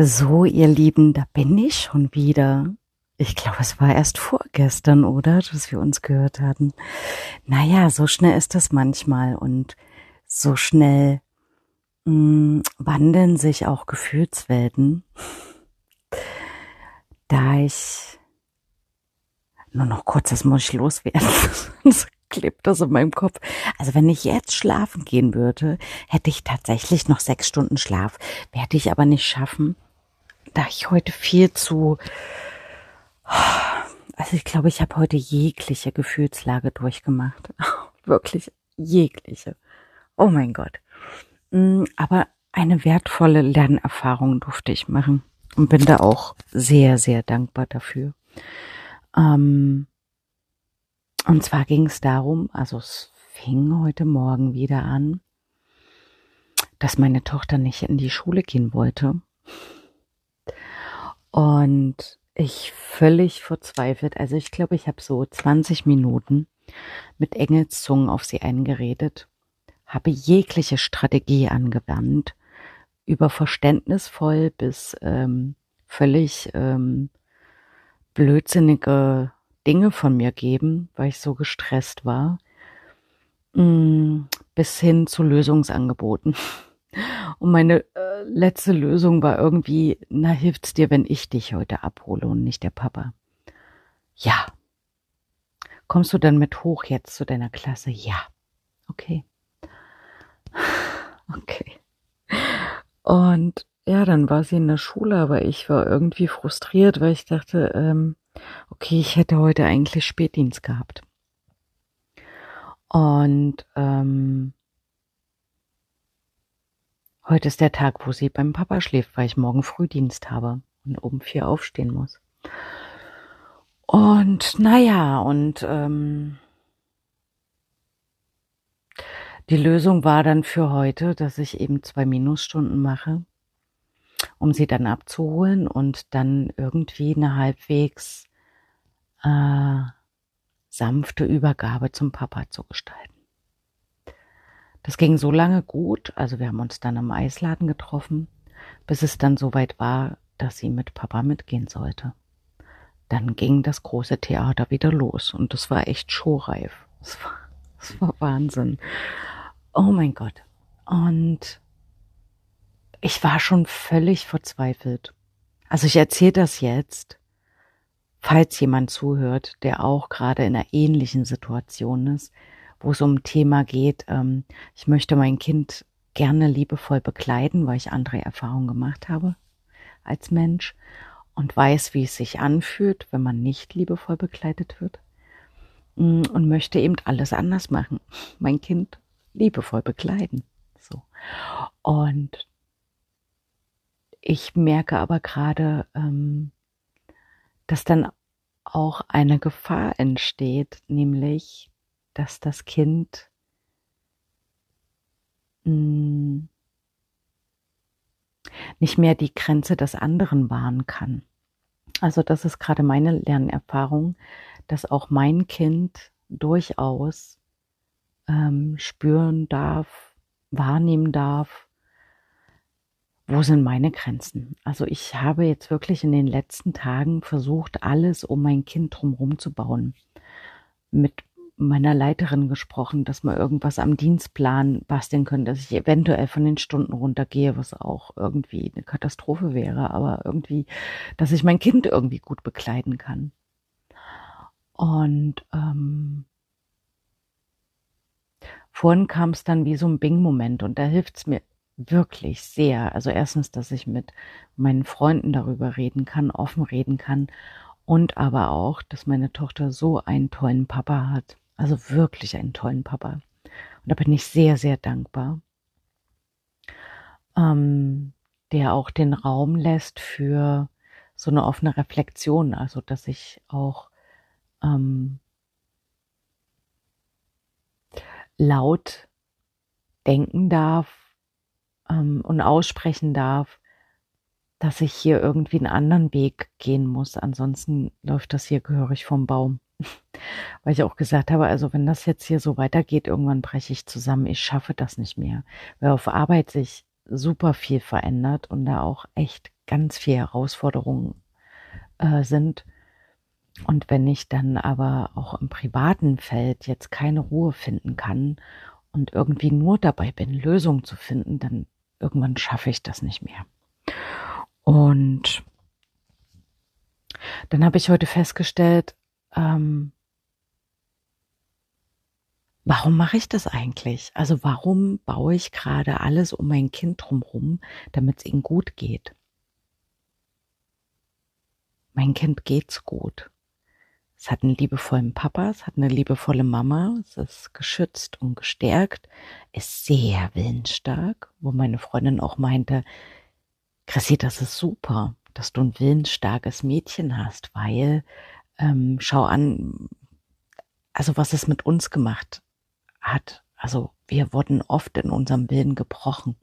So, ihr Lieben, da bin ich schon wieder. Ich glaube, es war erst vorgestern, oder? Dass wir uns gehört hatten. Naja, so schnell ist das manchmal und so schnell mh, mm, wandeln sich auch Gefühlswelten. Da ich nur noch kurz, das muss ich loswerden. klebt das in meinem Kopf. Also wenn ich jetzt schlafen gehen würde, hätte ich tatsächlich noch sechs Stunden Schlaf. Werde ich aber nicht schaffen, da ich heute viel zu, also ich glaube, ich habe heute jegliche Gefühlslage durchgemacht. Wirklich jegliche. Oh mein Gott. Mm, aber eine wertvolle Lernerfahrung durfte ich machen und bin da auch sehr, sehr dankbar dafür. Ähm, und zwar ging es darum, also es fing heute Morgen wieder an, dass meine Tochter nicht in die Schule gehen wollte. Und ich völlig verzweifelt, also ich glaube, ich habe so 20 Minuten mit Engelszungen auf sie eingeredet, habe jegliche Strategie angewandt, über verständnisvoll bis ähm, völlig ähm, blödsinnige Dinge von mir geben, weil ich so gestresst war, mm, bis hin zu Lösungsangeboten. Und meine äh, letzte Lösung war irgendwie, na hilft's dir, wenn ich dich heute abhole und nicht der Papa? Ja. Kommst du dann mit hoch jetzt zu deiner Klasse? Ja. Okay. Okay. Und ja, dann war sie in der Schule, aber ich war irgendwie frustriert, weil ich dachte, ähm, okay, ich hätte heute eigentlich Spätdienst gehabt. Und ähm, heute ist der Tag, wo sie beim Papa schläft, weil ich morgen Frühdienst habe und um vier aufstehen muss. Und naja, und ähm, die Lösung war dann für heute, dass ich eben zwei Minusstunden mache, um sie dann abzuholen und dann irgendwie eine halbwegs äh, sanfte Übergabe zum Papa zu gestalten. Das ging so lange gut, also wir haben uns dann am Eisladen getroffen, bis es dann soweit war, dass sie mit Papa mitgehen sollte. Dann ging das große Theater wieder los und das war echt showreif. Das war, das war Wahnsinn. Oh mein Gott. Und ich war schon völlig verzweifelt. Also ich erzähle das jetzt, falls jemand zuhört, der auch gerade in einer ähnlichen Situation ist, wo es um ein Thema geht, ähm, ich möchte mein Kind gerne liebevoll begleiten, weil ich andere Erfahrungen gemacht habe als Mensch und weiß, wie es sich anfühlt, wenn man nicht liebevoll begleitet wird mm, und möchte eben alles anders machen. Mein Kind liebevoll begleiten. So. Und ich merke aber gerade, ähm, dass dann auch eine Gefahr entsteht, nämlich, dass das Kind hm, nicht mehr die Grenze des anderen wahren kann. Also das ist gerade meine Lernerfahrung, dass auch mein Kind durchaus ähm, spüren darf, wahrnehmen darf, wo sind meine Grenzen? Also ich habe jetzt wirklich in den letzten Tagen versucht, alles um mein Kind drumherum zu bauen. Mit meiner Leiterin gesprochen, dass wir irgendwas am Dienstplan basteln können, dass ich eventuell von den Stunden runtergehe, was auch irgendwie eine Katastrophe wäre, aber irgendwie, dass ich mein Kind irgendwie gut begleiten kann. Und ähm, vorhin kam es dann wie so ein Bing-Moment und da hilft es mir wirklich sehr. Also erstens, dass ich mit meinen Freunden darüber reden kann, offen reden kann und aber auch, dass meine Tochter so einen tollen Papa hat. Also wirklich einen tollen Papa. Und da bin ich sehr, sehr dankbar. Ähm, der auch den Raum lässt für so eine offene Reflexion, also dass ich auch ähm, laut denken darf, ähm, und aussprechen darf, dass ich hier irgendwie einen anderen Weg gehen muss. Ansonsten läuft das hier gehörig vom Baum. Weil ich auch gesagt habe, also wenn das jetzt hier so weitergeht, irgendwann breche ich zusammen. Ich schaffe das nicht mehr. Weil auf Arbeit sich super viel verändert und da auch echt ganz viel Herausforderungen äh, sind. Und wenn ich dann aber auch im privaten Feld jetzt keine Ruhe finden kann und irgendwie nur dabei bin, Lösungen zu finden, dann irgendwann schaffe ich das nicht mehr. Und dann habe ich heute festgestellt, ähm, warum mache ich das eigentlich? Also warum baue ich gerade alles um mein Kind drumherum, damit es ihm gut geht? Mein Kind geht's gut. Es hat einen liebevollen Papa, es hat eine liebevolle Mama, es ist geschützt und gestärkt, ist sehr willensstark, wo meine Freundin auch meinte, Chrissy, das ist super, dass du ein willensstarkes Mädchen hast, weil ähm, schau an, also was es mit uns gemacht hat. Also wir wurden oft in unserem Willen gebrochen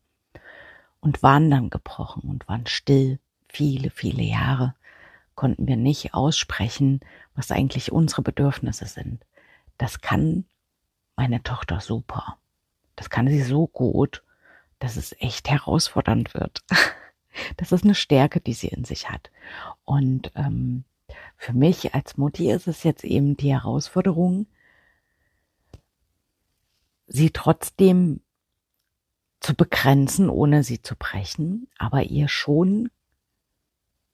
und waren dann gebrochen und waren still viele, viele Jahre konnten wir nicht aussprechen, was eigentlich unsere Bedürfnisse sind. Das kann meine Tochter super. Das kann sie so gut, dass es echt herausfordernd wird. Das ist eine Stärke, die sie in sich hat. Und ähm, für mich als Mutti ist es jetzt eben die Herausforderung, sie trotzdem zu begrenzen, ohne sie zu brechen, aber ihr schon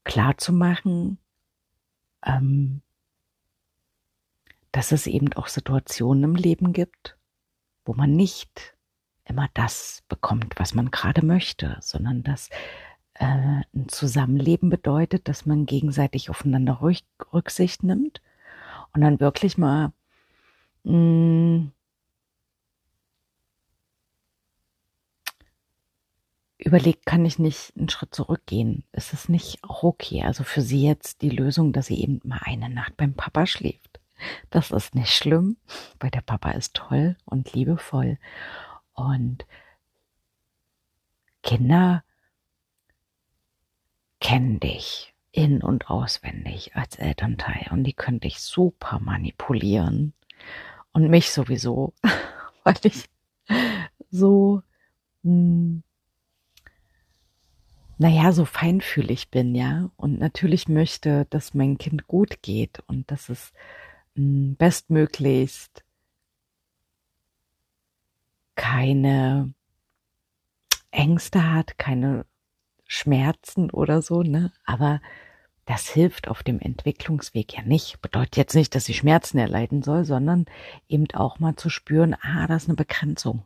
klar zu machen, ähm, dass es eben auch Situationen im Leben gibt, wo man nicht immer das bekommt, was man gerade möchte, sondern dass äh, ein Zusammenleben bedeutet, dass man gegenseitig aufeinander Rücksicht nimmt und dann wirklich mal mh, mm, überlegt, kann ich nicht einen Schritt zurückgehen? Ist es nicht auch okay? Also für sie jetzt die Lösung, dass sie eben mal eine Nacht beim Papa schläft. Das ist nicht schlimm, weil der Papa ist toll und liebevoll. Und Kinder kennen dich in und auswendig als Elternteil und die können dich super manipulieren. Und mich sowieso, weil ich so mh, hm, naja, so feinfühlig bin, ja, und natürlich möchte, dass mein Kind gut geht und dass es mh, hm, bestmöglichst keine Ängste hat, keine Schmerzen oder so, ne? Aber das hilft auf dem Entwicklungsweg ja nicht. Bedeutet jetzt nicht, dass sie Schmerzen erleiden soll, sondern eben auch mal zu spüren, ah, das ist eine Begrenzung.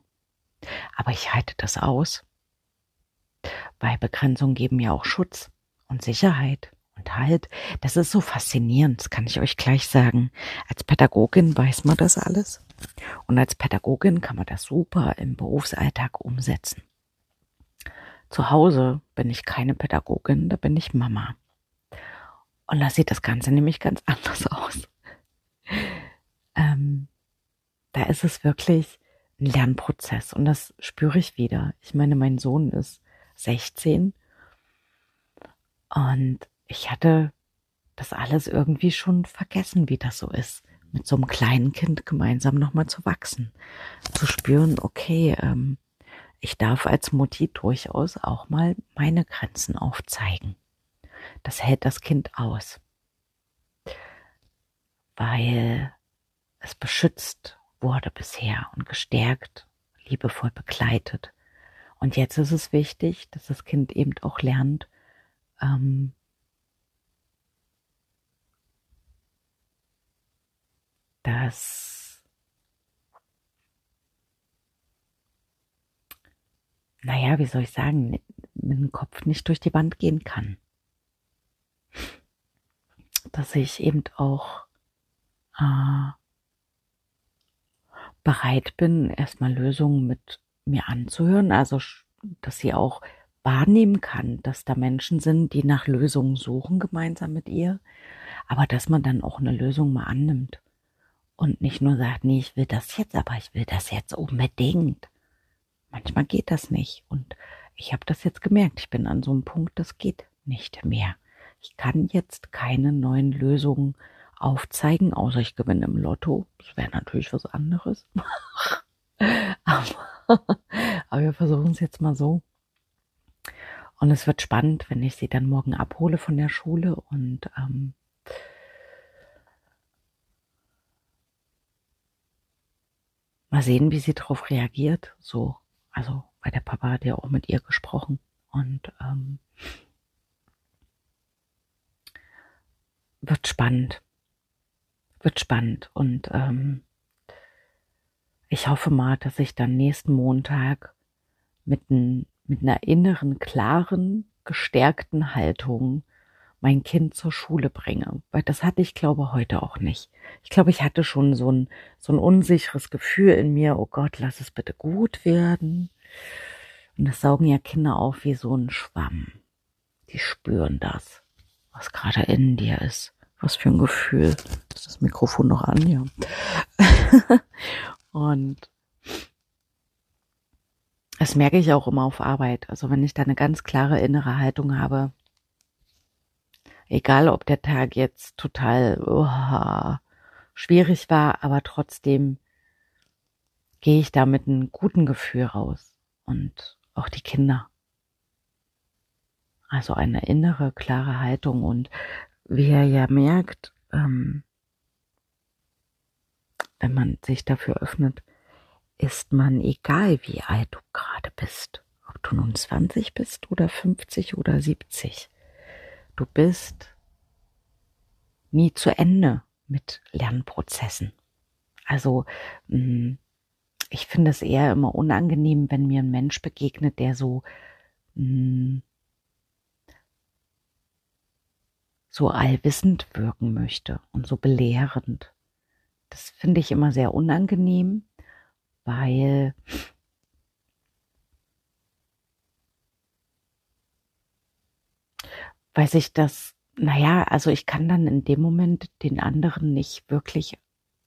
Aber ich halte das aus weil Begrenzungen geben ja auch Schutz und Sicherheit und Halt. Das ist so faszinierend, das kann ich euch gleich sagen. Als Pädagogin weiß man das alles. Und als Pädagogin kann man das super im Berufsalltag umsetzen. Zu Hause bin ich keine Pädagogin, da bin ich Mama. Und da sieht das Ganze nämlich ganz anders aus. Ähm, da ist es wirklich ein Lernprozess und das spüre ich wieder. Ich meine, mein Sohn ist 16. Und ich hatte das alles irgendwie schon vergessen, wie das so ist, mit so einem kleinen Kind gemeinsam nochmal zu wachsen. Zu spüren, okay, ähm, ich darf als Mutti durchaus auch mal meine Grenzen aufzeigen. Das hält das Kind aus. Weil es beschützt wurde bisher und gestärkt, liebevoll begleitet. Und jetzt ist es wichtig, dass das Kind eben auch lernt, ähm, dass, naja, wie soll ich sagen, mit dem Kopf nicht durch die Wand gehen kann. Dass ich eben auch äh, bereit bin, erstmal Lösungen mit mir anzuhören, also dass sie auch wahrnehmen kann, dass da Menschen sind, die nach Lösungen suchen gemeinsam mit ihr, aber dass man dann auch eine Lösung mal annimmt und nicht nur sagt, nee, ich will das jetzt, aber ich will das jetzt unbedingt. Manchmal geht das nicht und ich habe das jetzt gemerkt, ich bin an so einem Punkt, das geht nicht mehr. Ich kann jetzt keine neuen Lösungen aufzeigen, außer ich gewinne im Lotto. Das wäre natürlich was anderes. aber Aber wir versuchen es jetzt mal so. Und es wird spannend, wenn ich sie dann morgen abhole von der Schule und ähm, mal sehen, wie sie darauf reagiert. So, also, weil der Papa hat ja auch mit ihr gesprochen. Und ähm, wird spannend, wird spannend. Und ähm, ich hoffe mal, dass ich dann nächsten Montag mit, ein, mit einer inneren, klaren, gestärkten Haltung mein Kind zur Schule bringe. Weil das hatte ich, glaube heute auch nicht. Ich glaube, ich hatte schon so ein, so ein unsicheres Gefühl in mir, oh Gott, lass es bitte gut werden. Und das saugen ja Kinder auf wie so ein Schwamm. Die spüren das, was gerade in dir ist. Was für ein Gefühl. Ist das Mikrofon noch an? Ja. Und das merke ich auch immer auf Arbeit. Also wenn ich da eine ganz klare innere Haltung habe, egal ob der Tag jetzt total oh, schwierig war, aber trotzdem gehe ich da mit einem guten Gefühl raus. Und auch die Kinder. Also eine innere, klare Haltung. Und wie ihr ja merkt, ähm, wenn man sich dafür öffnet, ist man, egal wie alt du gerade bist, ob du nun 20 bist oder 50 oder 70, du bist nie zu Ende mit Lernprozessen. Also mm, ich finde es eher immer unangenehm, wenn mir ein Mensch begegnet, der so mm, so allwissend wirken möchte und so belehrend. Das finde ich immer sehr unangenehm, weil weil sich das, naja, also ich kann dann in dem Moment den anderen nicht wirklich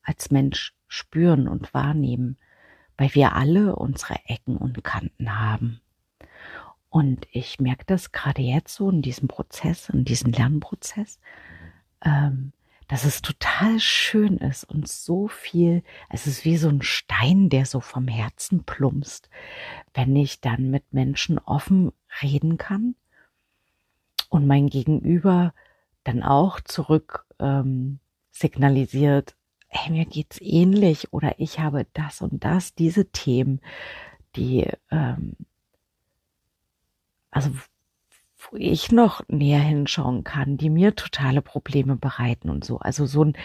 als Mensch spüren und wahrnehmen, weil wir alle unsere Ecken und Kanten haben. Und ich merke das gerade jetzt so in diesem Prozess, in diesem Lernprozess, ähm, dass es total schön ist und so viel, es ist wie so ein Stein, der so vom Herzen plumpst, wenn ich dann mit Menschen offen reden kann und mein Gegenüber dann auch zurück ähm, signalisiert, hey, mir geht's ähnlich oder ich habe das und das, diese Themen, die ähm, also wo ich noch näher hinschauen kann, die mir totale Probleme bereiten und so. Also so ein,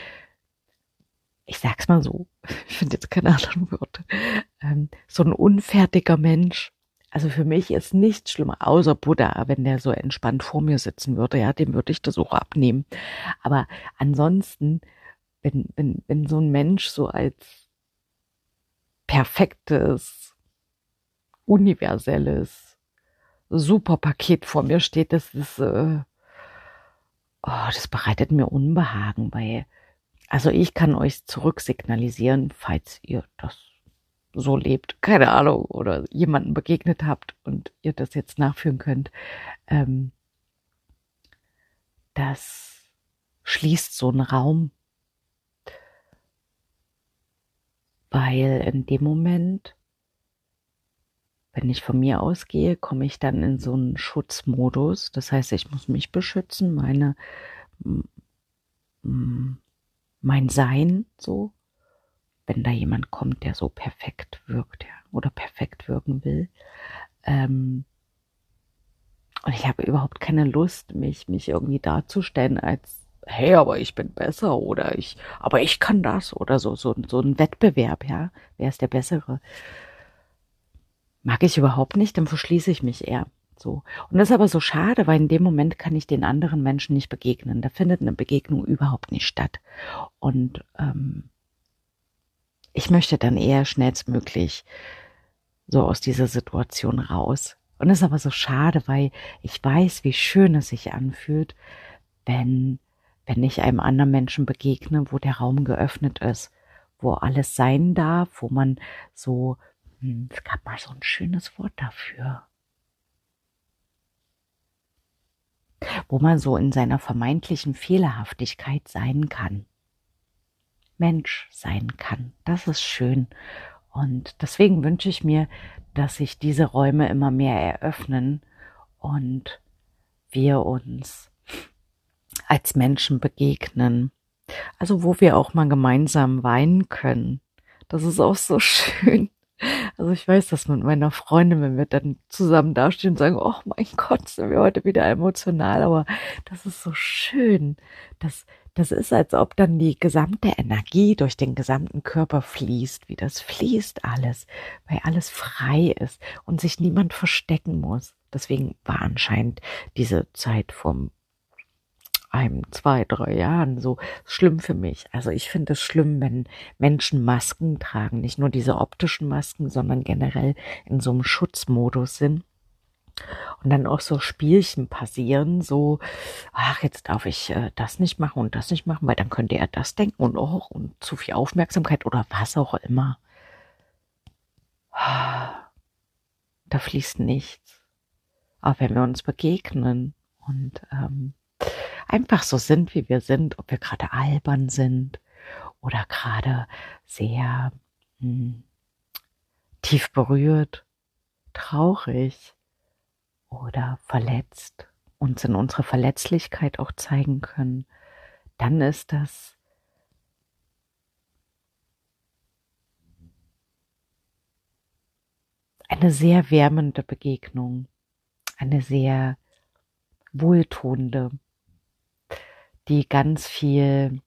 ich sag's mal so, ich finde jetzt keine anderen Worte, ähm, so ein unfertiger Mensch. Also für mich ist nichts schlimmer, außer Buddha, wenn der so entspannt vor mir sitzen würde, ja, dem würde ich das auch abnehmen. Aber ansonsten, wenn, wenn, wenn so ein Mensch so als perfektes, universelles, super Paket vor mir steht, das ist, äh, oh, das bereitet mir Unbehagen, weil, also ich kann euch zurücksignalisieren, falls ihr das so lebt, keine Ahnung, oder jemanden begegnet habt und ihr das jetzt nachführen könnt, ähm, das schließt so einen Raum, weil in dem Moment wenn ich von mir ausgehe, komme ich dann in so einen Schutzmodus. Das heißt, ich muss mich beschützen, meine, mein Sein so. Wenn da jemand kommt, der so perfekt wirkt ja, oder perfekt wirken will. Ähm, und ich habe überhaupt keine Lust, mich, mich irgendwie darzustellen als, hey, aber ich bin besser oder ich, aber ich kann das oder so, so, so ein Wettbewerb, ja. Wer ist der Bessere? mag ich überhaupt nicht, dann verschließe ich mich eher. So. Und das ist aber so schade, weil in dem Moment kann ich den anderen Menschen nicht begegnen. Da findet eine Begegnung überhaupt nicht statt. Und ähm, ich möchte dann eher schnellstmöglich so aus dieser Situation raus. Und das ist aber so schade, weil ich weiß, wie schön es sich anfühlt, wenn, wenn ich einem anderen Menschen begegne, wo der Raum geöffnet ist, wo alles sein darf, wo man so hm, es gab mal so ein schönes Wort dafür. Wo man so in seiner vermeintlichen Fehlerhaftigkeit sein kann. Mensch sein kann. Das ist schön. Und deswegen wünsche ich mir, dass sich diese Räume immer mehr eröffnen und wir uns als Menschen begegnen. Also wo wir auch mal gemeinsam weinen können. Das ist auch so schön. Also ich weiß das mit meiner Freundin, wenn wir dann zusammen dastehen und sagen, oh mein Gott, sind wir heute wieder emotional, aber das ist so schön. Das, das ist, als ob dann die gesamte Energie durch den gesamten Körper fließt, wie das fließt alles, weil alles frei ist und sich niemand verstecken muss. Deswegen war anscheinend diese Zeit vom einem, zwei, drei Jahren so schlimm für mich. Also ich finde es schlimm, wenn Menschen Masken tragen, nicht nur diese optischen Masken, sondern generell in so einem Schutzmodus sind. Und dann auch so Spielchen passieren, so, ach, jetzt darf ich äh, das nicht machen und das nicht machen, weil dann könnte er das denken und auch und zu viel Aufmerksamkeit oder was auch immer. Da fließt nichts. Aber wenn wir uns begegnen und ähm, einfach so sind, wie wir sind, ob wir gerade albern sind oder gerade sehr hm, tief berührt, traurig oder verletzt, uns in unserer Verletzlichkeit auch zeigen können, dann ist das eine sehr wärmende Begegnung, eine sehr wohltuende die ganz viel,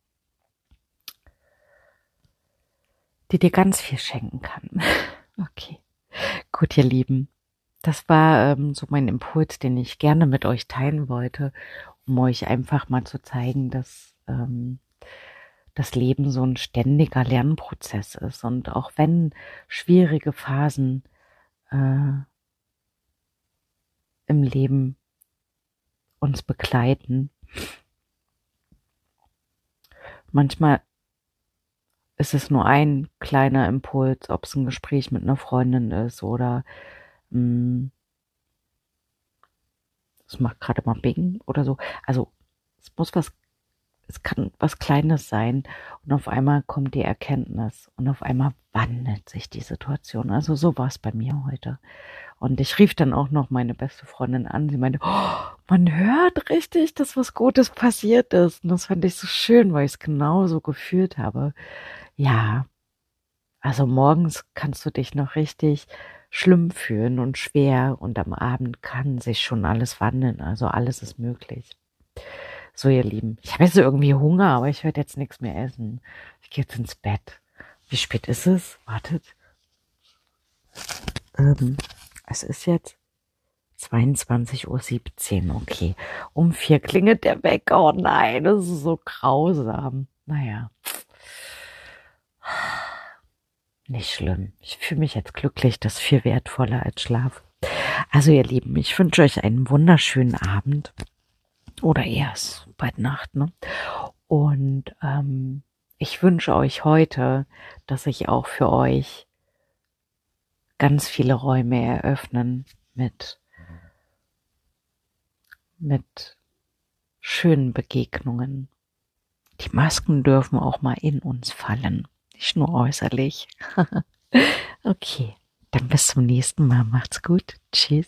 die dir ganz viel schenken kann. Okay. Gut, ihr Lieben. Das war ähm, so mein Impuls, den ich gerne mit euch teilen wollte, um euch einfach mal zu zeigen, dass ähm, das Leben so ein ständiger Lernprozess ist. Und auch wenn schwierige Phasen äh, im Leben uns begleiten, Manchmal ist es nur ein kleiner Impuls, ob es ein Gespräch mit einer Freundin ist oder es macht gerade mal Bing oder so. Also es muss was, es kann was Kleines sein und auf einmal kommt die Erkenntnis und auf einmal wandelt sich die Situation. Also so war es bei mir heute. Und ich rief dann auch noch meine beste Freundin an. Sie meinte, oh, man hört richtig, dass was Gutes passiert ist. Und das fand ich so schön, weil ich es genauso gefühlt habe. Ja, also morgens kannst du dich noch richtig schlimm fühlen und schwer und am Abend kann sich schon alles wandeln. Also alles ist möglich. So, ihr Lieben, ich habe jetzt irgendwie Hunger, aber ich werde jetzt nichts mehr essen. Ich gehe jetzt ins Bett. Wie spät ist es? Wartet. Ähm, es ist jetzt 22.17 Uhr, okay. Um vier klingelt der Wecker. Oh nein, das ist so grausam. Naja. Nicht schlimm. Ich fühle mich jetzt glücklich. Das ist viel wertvoller als Schlaf. Also ihr Lieben, ich wünsche euch einen wunderschönen Abend. Oder erst bald Nacht, ne? Und ähm, ich wünsche euch heute, dass ich auch für euch ganz viele Räume eröffnen mit, mit schönen Begegnungen. Die Masken dürfen auch mal in uns fallen, nicht nur äußerlich. okay, dann bis zum nächsten Mal. Macht's gut. Tschüss.